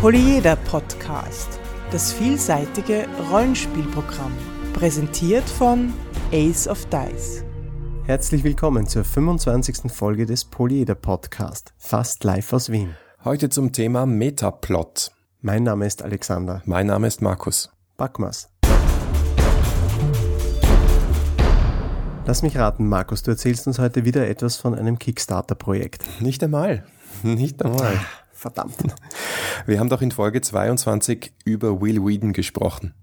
Polyeder Podcast, das vielseitige Rollenspielprogramm, präsentiert von Ace of Dice. Herzlich willkommen zur 25. Folge des Polyeder Podcast, fast live aus Wien. Heute zum Thema Metaplot. Mein Name ist Alexander. Mein Name ist Markus. Backmas. Lass mich raten, Markus, du erzählst uns heute wieder etwas von einem Kickstarter-Projekt. Nicht einmal. Nicht einmal. Ah, verdammt. Wir haben doch in Folge 22 über Will Whedon gesprochen.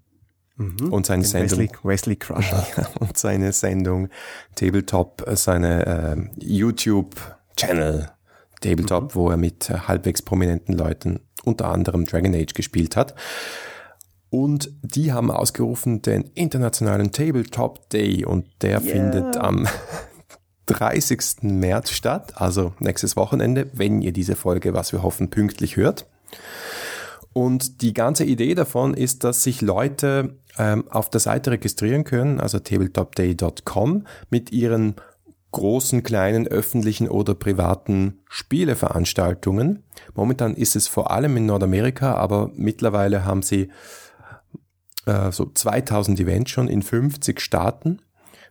Mhm, und seine Sendung. Wesley, Wesley Crusher. und seine Sendung Tabletop, seine äh, YouTube-Channel Tabletop, mhm. wo er mit äh, halbwegs prominenten Leuten unter anderem Dragon Age gespielt hat. Und die haben ausgerufen den internationalen Tabletop Day und der yeah. findet am 30. März statt, also nächstes Wochenende, wenn ihr diese Folge, was wir hoffen, pünktlich hört. Und die ganze Idee davon ist, dass sich Leute ähm, auf der Seite registrieren können, also tabletopday.com, mit ihren großen, kleinen, öffentlichen oder privaten Spieleveranstaltungen. Momentan ist es vor allem in Nordamerika, aber mittlerweile haben sie äh, so 2000 Events schon in 50 Staaten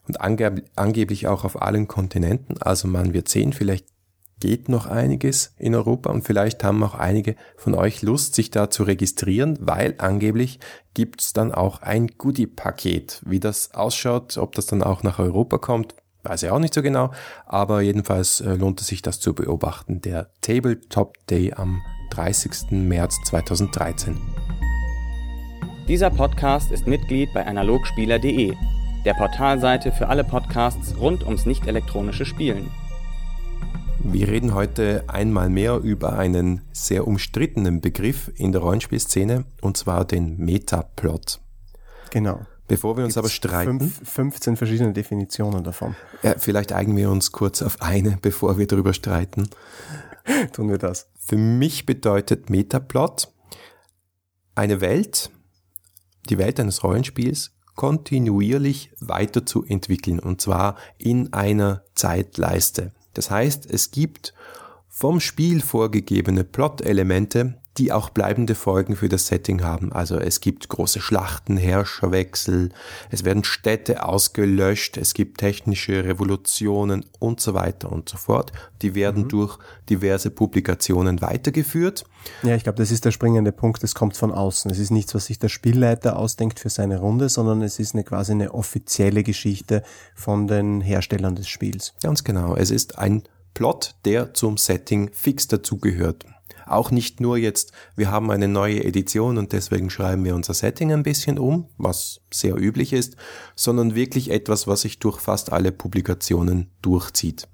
und angeb angeblich auch auf allen Kontinenten. Also man wird sehen, vielleicht geht noch einiges in Europa und vielleicht haben auch einige von euch Lust, sich da zu registrieren, weil angeblich gibt's dann auch ein Goodie-Paket. Wie das ausschaut, ob das dann auch nach Europa kommt, weiß ich auch nicht so genau, aber jedenfalls äh, lohnt es sich, das zu beobachten. Der Tabletop Day am 30. März 2013. Dieser Podcast ist Mitglied bei analogspieler.de, der Portalseite für alle Podcasts rund ums nicht elektronische Spielen. Wir reden heute einmal mehr über einen sehr umstrittenen Begriff in der Rollenspielszene, und zwar den Metaplot. Genau. Bevor wir uns aber streiten. Fünf, 15 verschiedene Definitionen davon. Ja, vielleicht eigen wir uns kurz auf eine, bevor wir darüber streiten. Tun wir das. Für mich bedeutet Metaplot eine Welt, die Welt eines Rollenspiels, kontinuierlich weiterzuentwickeln und zwar in einer Zeitleiste. Das heißt, es gibt vom Spiel vorgegebene Plot-Elemente, die auch bleibende Folgen für das Setting haben. Also es gibt große Schlachten, Herrscherwechsel, es werden Städte ausgelöscht, es gibt technische Revolutionen und so weiter und so fort. Die werden mhm. durch diverse Publikationen weitergeführt. Ja, ich glaube, das ist der springende Punkt. Es kommt von außen. Es ist nichts, was sich der Spielleiter ausdenkt für seine Runde, sondern es ist eine quasi eine offizielle Geschichte von den Herstellern des Spiels. Ganz genau. Es ist ein Plot, der zum Setting fix dazugehört. Auch nicht nur jetzt, wir haben eine neue Edition und deswegen schreiben wir unser Setting ein bisschen um, was sehr üblich ist, sondern wirklich etwas, was sich durch fast alle Publikationen durchzieht.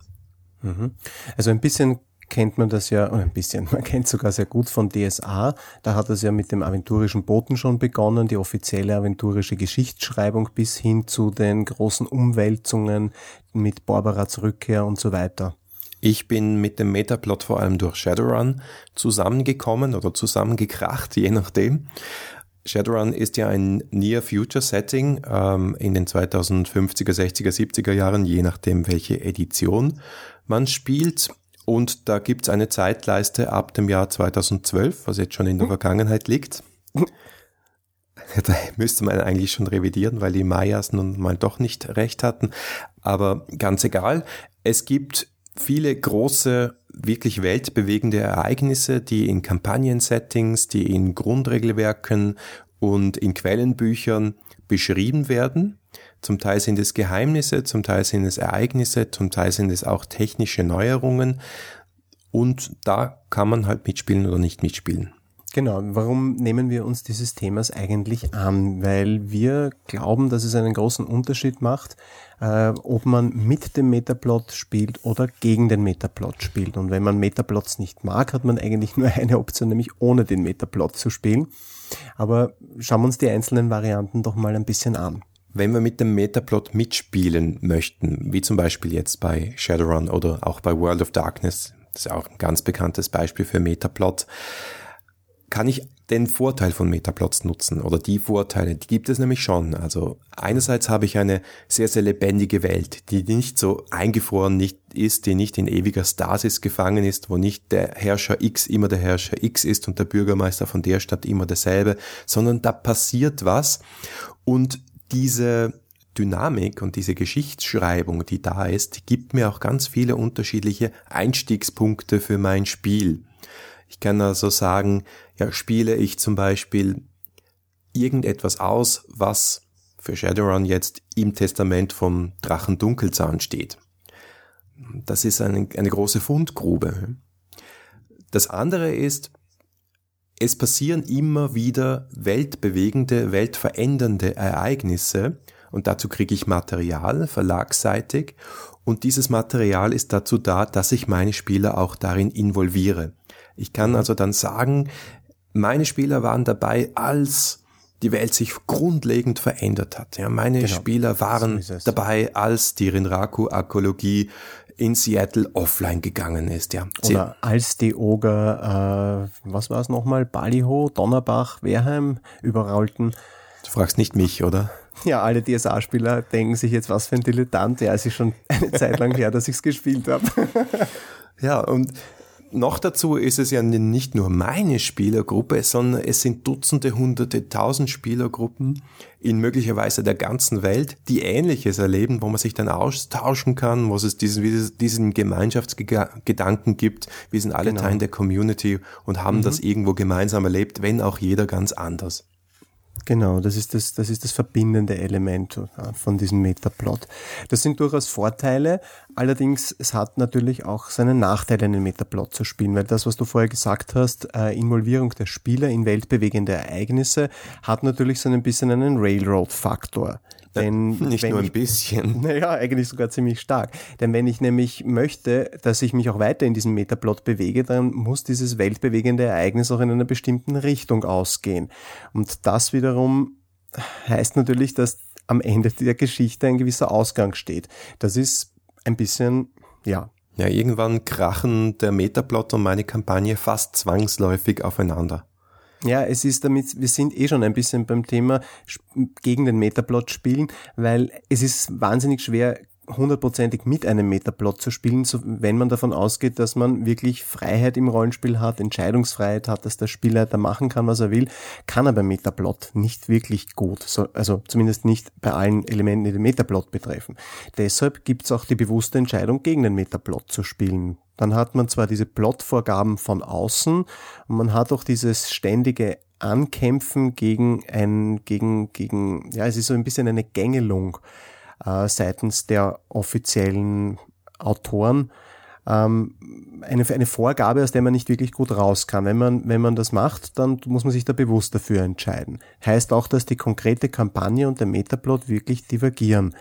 Mhm. Also ein bisschen kennt man das ja, ein bisschen, man kennt sogar sehr gut von DSA. Da hat es ja mit dem aventurischen Boten schon begonnen, die offizielle aventurische Geschichtsschreibung bis hin zu den großen Umwälzungen mit Barbaras Rückkehr und so weiter. Ich bin mit dem Metaplot vor allem durch Shadowrun zusammengekommen oder zusammengekracht, je nachdem. Shadowrun ist ja ein Near-Future-Setting ähm, in den 2050er, 60er, 70er Jahren, je nachdem, welche Edition man spielt. Und da gibt's eine Zeitleiste ab dem Jahr 2012, was jetzt schon in der hm. Vergangenheit liegt. Da müsste man eigentlich schon revidieren, weil die Mayas nun mal doch nicht recht hatten. Aber ganz egal. Es gibt viele große, wirklich weltbewegende Ereignisse, die in Kampagnen-Settings, die in Grundregelwerken und in Quellenbüchern beschrieben werden. Zum Teil sind es Geheimnisse, zum Teil sind es Ereignisse, zum Teil sind es auch technische Neuerungen. Und da kann man halt mitspielen oder nicht mitspielen. Genau, warum nehmen wir uns dieses Themas eigentlich an? Weil wir glauben, dass es einen großen Unterschied macht, äh, ob man mit dem Metaplot spielt oder gegen den Metaplot spielt. Und wenn man Metaplots nicht mag, hat man eigentlich nur eine Option, nämlich ohne den Metaplot zu spielen. Aber schauen wir uns die einzelnen Varianten doch mal ein bisschen an. Wenn wir mit dem Metaplot mitspielen möchten, wie zum Beispiel jetzt bei Shadowrun oder auch bei World of Darkness, das ist auch ein ganz bekanntes Beispiel für Metaplot, kann ich den Vorteil von Metaplots nutzen oder die Vorteile, die gibt es nämlich schon. Also einerseits habe ich eine sehr, sehr lebendige Welt, die nicht so eingefroren nicht ist, die nicht in ewiger Stasis gefangen ist, wo nicht der Herrscher X immer der Herrscher X ist und der Bürgermeister von der Stadt immer derselbe, sondern da passiert was und diese Dynamik und diese Geschichtsschreibung, die da ist, gibt mir auch ganz viele unterschiedliche Einstiegspunkte für mein Spiel. Ich kann also sagen, ja, spiele ich zum Beispiel irgendetwas aus, was für Shadowrun jetzt im Testament vom Drachen Dunkelzahn steht. Das ist eine, eine große Fundgrube. Das andere ist, es passieren immer wieder weltbewegende, weltverändernde Ereignisse und dazu kriege ich Material verlagsseitig und dieses Material ist dazu da, dass ich meine Spieler auch darin involviere. Ich kann also dann sagen, meine Spieler waren dabei, als die Welt sich grundlegend verändert hat. Ja, meine genau. Spieler waren so dabei, als die Rinraku-Arkologie in Seattle offline gegangen ist. Ja. Oder als die Oger, äh, was war es nochmal, Baliho, Donnerbach, Wehrheim überrollten. Du fragst nicht mich, oder? Ja, alle DSA-Spieler denken sich jetzt, was für ein Dilettant. Ja, es ist schon eine Zeit lang her, dass ich es gespielt habe. ja, und noch dazu ist es ja nicht nur meine Spielergruppe, sondern es sind Dutzende, Hunderte, Tausend Spielergruppen in möglicherweise der ganzen Welt, die Ähnliches erleben, wo man sich dann austauschen kann, wo es diesen, diesen Gemeinschaftsgedanken gibt. Wir sind alle genau. Teil der Community und haben mhm. das irgendwo gemeinsam erlebt, wenn auch jeder ganz anders. Genau, das ist das, das ist das verbindende Element von diesem Metaplot. Das sind durchaus Vorteile, allerdings es hat natürlich auch seine Nachteile, einen Metaplot zu spielen, weil das, was du vorher gesagt hast, äh, Involvierung der Spieler in weltbewegende Ereignisse, hat natürlich so ein bisschen einen Railroad-Faktor. Denn nicht nur ein ich, bisschen. Naja, eigentlich sogar ziemlich stark. Denn wenn ich nämlich möchte, dass ich mich auch weiter in diesem Metaplot bewege, dann muss dieses weltbewegende Ereignis auch in einer bestimmten Richtung ausgehen. Und das wiederum heißt natürlich, dass am Ende der Geschichte ein gewisser Ausgang steht. Das ist ein bisschen, ja. Ja, irgendwann krachen der Metaplot und meine Kampagne fast zwangsläufig aufeinander. Ja, es ist damit, wir sind eh schon ein bisschen beim Thema gegen den Metaplot spielen, weil es ist wahnsinnig schwer, hundertprozentig mit einem Metaplot zu spielen, so, wenn man davon ausgeht, dass man wirklich Freiheit im Rollenspiel hat, Entscheidungsfreiheit hat, dass der Spielleiter machen kann, was er will, kann er beim Metaplot nicht wirklich gut. So, also zumindest nicht bei allen Elementen, die den Metaplot betreffen. Deshalb gibt's auch die bewusste Entscheidung, gegen den Metaplot zu spielen dann hat man zwar diese Plotvorgaben von außen und man hat auch dieses ständige Ankämpfen gegen ein, gegen, gegen, ja, es ist so ein bisschen eine Gängelung äh, seitens der offiziellen Autoren. Ähm, eine, eine Vorgabe, aus der man nicht wirklich gut raus kann. Wenn man, wenn man das macht, dann muss man sich da bewusst dafür entscheiden. Heißt auch, dass die konkrete Kampagne und der Metaplot wirklich divergieren.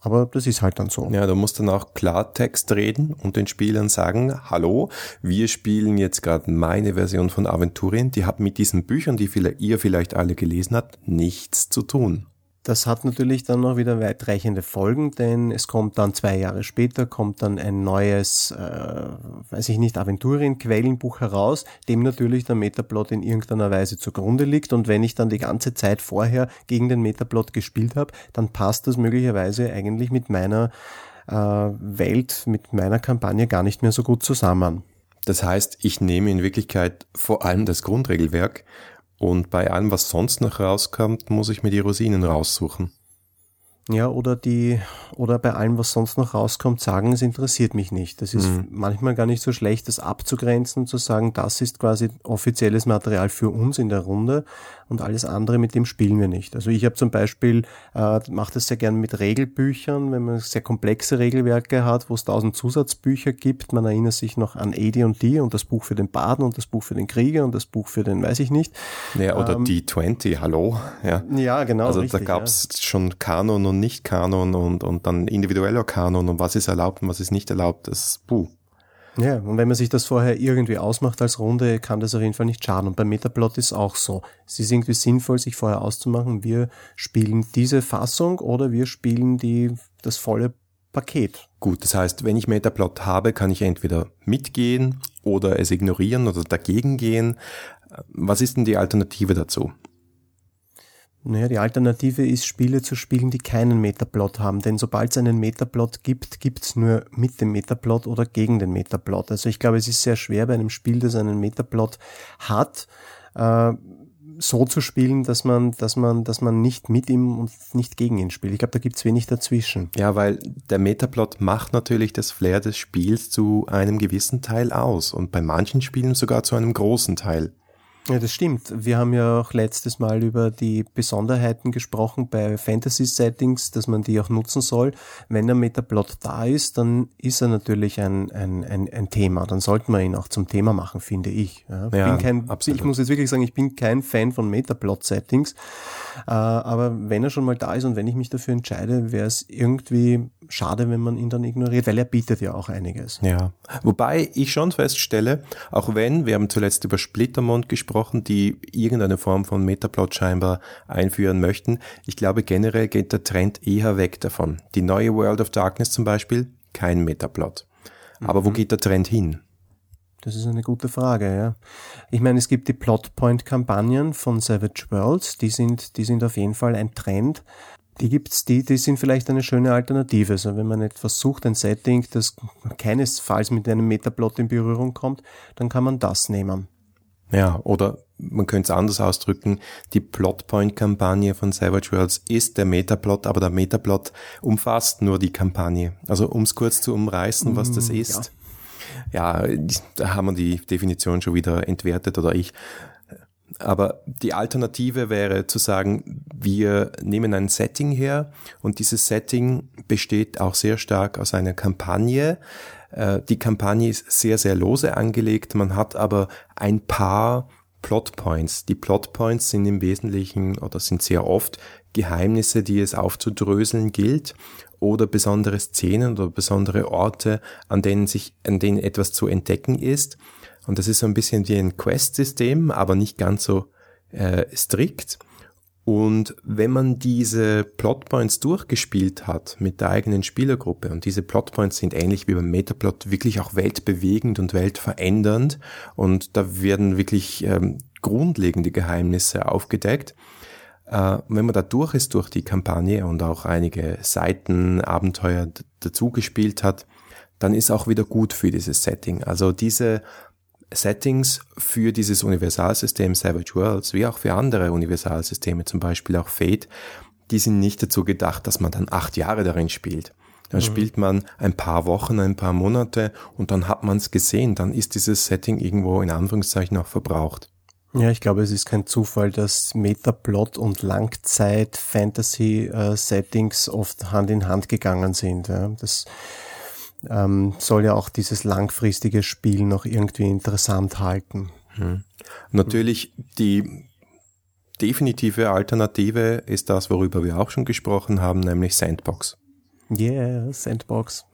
Aber das ist halt dann so. Ja, du musst dann auch Klartext reden und den Spielern sagen, hallo, wir spielen jetzt gerade meine Version von Aventurien, die hat mit diesen Büchern, die ihr vielleicht alle gelesen habt, nichts zu tun. Das hat natürlich dann noch wieder weitreichende Folgen, denn es kommt dann zwei Jahre später, kommt dann ein neues, äh, weiß ich nicht, Aventurien-Quellenbuch heraus, dem natürlich der Metaplot in irgendeiner Weise zugrunde liegt. Und wenn ich dann die ganze Zeit vorher gegen den Metaplot gespielt habe, dann passt das möglicherweise eigentlich mit meiner äh, Welt, mit meiner Kampagne gar nicht mehr so gut zusammen. Das heißt, ich nehme in Wirklichkeit vor allem das Grundregelwerk und bei allem, was sonst noch rauskommt, muss ich mir die Rosinen raussuchen. Ja, oder die, oder bei allem, was sonst noch rauskommt, sagen, es interessiert mich nicht. Das ist mhm. manchmal gar nicht so schlecht, das abzugrenzen und zu sagen, das ist quasi offizielles Material für uns in der Runde und alles andere, mit dem spielen wir nicht. Also ich habe zum Beispiel, äh, mache das sehr gern mit Regelbüchern, wenn man sehr komplexe Regelwerke hat, wo es tausend Zusatzbücher gibt. Man erinnert sich noch an AD und D und das Buch für den Baden und das Buch für den Krieger und das Buch für den, weiß ich nicht. Ja, oder ähm, D20, hallo. Ja, ja genau. Also richtig, da gab es ja. schon Kanon und nicht-Kanon und, und dann individueller Kanon und was ist erlaubt und was ist nicht erlaubt, das puh. Ja, und wenn man sich das vorher irgendwie ausmacht als Runde, kann das auf jeden Fall nicht schaden. Und beim Metaplot ist auch so. Es ist irgendwie sinnvoll, sich vorher auszumachen, wir spielen diese Fassung oder wir spielen die, das volle Paket. Gut, das heißt, wenn ich Metaplot habe, kann ich entweder mitgehen oder es ignorieren oder dagegen gehen. Was ist denn die Alternative dazu? Naja, die Alternative ist, Spiele zu spielen, die keinen Metaplot haben. Denn sobald es einen Metaplot gibt, gibt's nur mit dem Metaplot oder gegen den Metaplot. Also ich glaube, es ist sehr schwer bei einem Spiel, das einen Metaplot hat, äh, so zu spielen, dass man, dass man, dass man nicht mit ihm und nicht gegen ihn spielt. Ich glaube, da gibt's wenig dazwischen. Ja, weil der Metaplot macht natürlich das Flair des Spiels zu einem gewissen Teil aus und bei manchen Spielen sogar zu einem großen Teil. Ja, das stimmt. Wir haben ja auch letztes Mal über die Besonderheiten gesprochen bei Fantasy-Settings, dass man die auch nutzen soll. Wenn der Metaplot da ist, dann ist er natürlich ein, ein, ein, ein Thema. Dann sollten wir ihn auch zum Thema machen, finde ich. Ja, Ja, kein, absolut. Ich muss jetzt wirklich sagen, ich bin kein Fan von Metaplot-Settings. Äh, aber wenn er schon mal da ist und wenn ich mich dafür entscheide, wäre es irgendwie schade, wenn man ihn dann ignoriert, weil er bietet ja auch einiges. Ja, wobei ich schon feststelle, auch wenn, wir haben zuletzt über Splittermond gesprochen, die irgendeine Form von Metaplot scheinbar einführen möchten, ich glaube generell geht der Trend eher weg davon. Die neue World of Darkness zum Beispiel, kein Metaplot. Aber wo geht der Trend hin? Das ist eine gute Frage, ja. Ich meine, es gibt die Plotpoint-Kampagnen von Savage Worlds, die sind, die sind auf jeden Fall ein Trend. Die gibt's, die, die sind vielleicht eine schöne Alternative. Also wenn man etwas sucht, ein Setting, das keinesfalls mit einem Metaplot in Berührung kommt, dann kann man das nehmen. Ja, oder man könnte es anders ausdrücken, die Plotpoint-Kampagne von Savage Worlds ist der Metaplot, aber der Metaplot umfasst nur die Kampagne. Also um es kurz zu umreißen, was das ist. Ja, da haben wir die Definition schon wieder entwertet oder ich. Aber die Alternative wäre zu sagen, wir nehmen ein Setting her und dieses Setting besteht auch sehr stark aus einer Kampagne. Äh, Die Kampagne ist sehr, sehr lose angelegt. Man hat aber ein paar Plotpoints. Die Plotpoints sind im Wesentlichen oder sind sehr oft Geheimnisse, die es aufzudröseln gilt oder besondere Szenen oder besondere Orte, an denen sich, an denen etwas zu entdecken ist. Und das ist so ein bisschen wie ein Quest-System, aber nicht ganz so äh, strikt. Und wenn man diese Plotpoints durchgespielt hat mit der eigenen Spielergruppe, und diese Plotpoints sind ähnlich wie beim Metaplot wirklich auch weltbewegend und weltverändernd, und da werden wirklich ähm, grundlegende Geheimnisse aufgedeckt, äh, wenn man da durch ist durch die Kampagne und auch einige Seiten, Abenteuer dazu gespielt hat, dann ist auch wieder gut für dieses Setting. Also diese Settings für dieses Universalsystem Savage Worlds, wie auch für andere Universalsysteme, zum Beispiel auch Fate, die sind nicht dazu gedacht, dass man dann acht Jahre darin spielt. Dann spielt man ein paar Wochen, ein paar Monate und dann hat man es gesehen. Dann ist dieses Setting irgendwo in Anführungszeichen auch verbraucht. Ja, ich glaube, es ist kein Zufall, dass Metaplot und Langzeit-Fantasy-Settings oft Hand in Hand gegangen sind. Ja. Das ähm, soll ja auch dieses langfristige Spiel noch irgendwie interessant halten. Natürlich die definitive Alternative ist das, worüber wir auch schon gesprochen haben, nämlich Sandbox. Yeah, Sandbox.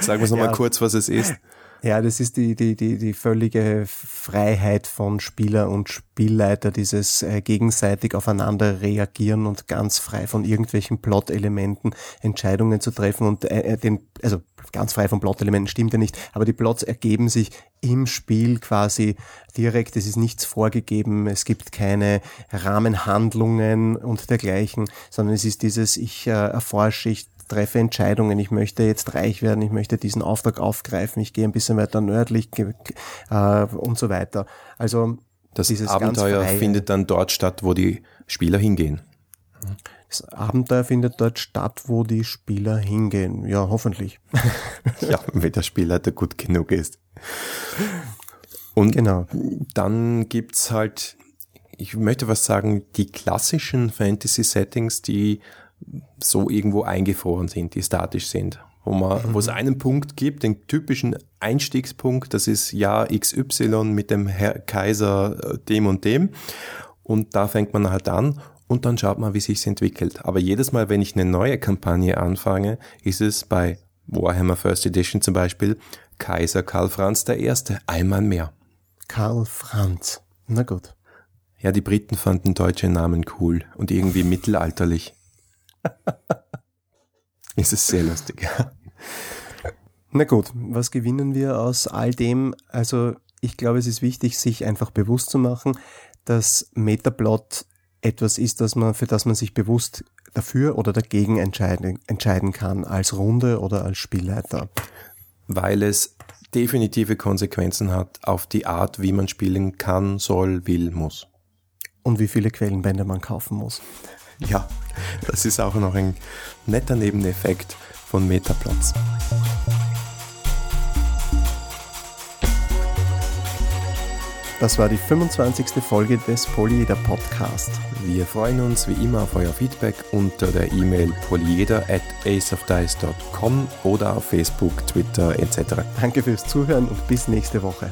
Sagen wir es nochmal Ja. kurz, was es ist. Ja, das ist die, die, die, die völlige Freiheit von Spieler und Spielleiter, dieses äh, gegenseitig aufeinander reagieren und ganz frei von irgendwelchen Plot-Elementen Entscheidungen zu treffen und äh, den, also ganz frei von Plot-Elementen stimmt ja nicht, aber die Plots ergeben sich im Spiel quasi direkt, es ist nichts vorgegeben, es gibt keine Rahmenhandlungen und dergleichen, sondern es ist dieses, ich äh, erforsche, ich treffe Entscheidungen, ich möchte jetzt reich werden, ich möchte diesen Auftrag aufgreifen, ich gehe ein bisschen weiter nördlich äh, und so weiter. Also Das Abenteuer findet dann dort statt, wo die Spieler hingehen. das Abenteuer findet dort statt, wo die Spieler hingehen. Ja, hoffentlich. Ja, wenn der Spielleiter gut genug ist. Und Genau. dann gibt's halt, ich möchte was sagen, die klassischen Fantasy-Settings, die so irgendwo eingefroren sind, die statisch sind. Wo, man, wo es einen Punkt gibt, den typischen Einstiegspunkt, das ist Jahr XY mit dem Herr Kaiser äh, dem und dem. Und da fängt man halt an und dann schaut man, wie sich's entwickelt. Aber jedes Mal, wenn ich eine neue Kampagne anfange, ist es bei Warhammer First Edition zum Beispiel Kaiser Karl Franz I. einmal mehr. Karl Franz. Na gut. Ja, die Briten fanden deutsche Namen cool und irgendwie mittelalterlich. es ist sehr lustig. Na gut, was gewinnen wir aus all dem? Also ich glaube, es ist wichtig, sich einfach bewusst zu machen, dass Metaplot etwas ist, das man, für das man sich bewusst dafür oder dagegen entscheiden, entscheiden kann, als Runde oder als Spielleiter. Weil es definitive Konsequenzen hat auf die Art, wie man spielen kann, soll, will, muss. Und wie viele Quellenbände man kaufen muss. Ja, das ist auch noch ein netter Nebeneffekt von Metaplots. Das war die 25. Folge des Polyeder Podcast. Wir freuen uns wie immer auf euer Feedback unter der E-Mail polyeder at aceofdice.com oder auf Facebook, Twitter etc. Danke fürs Zuhören und bis nächste Woche.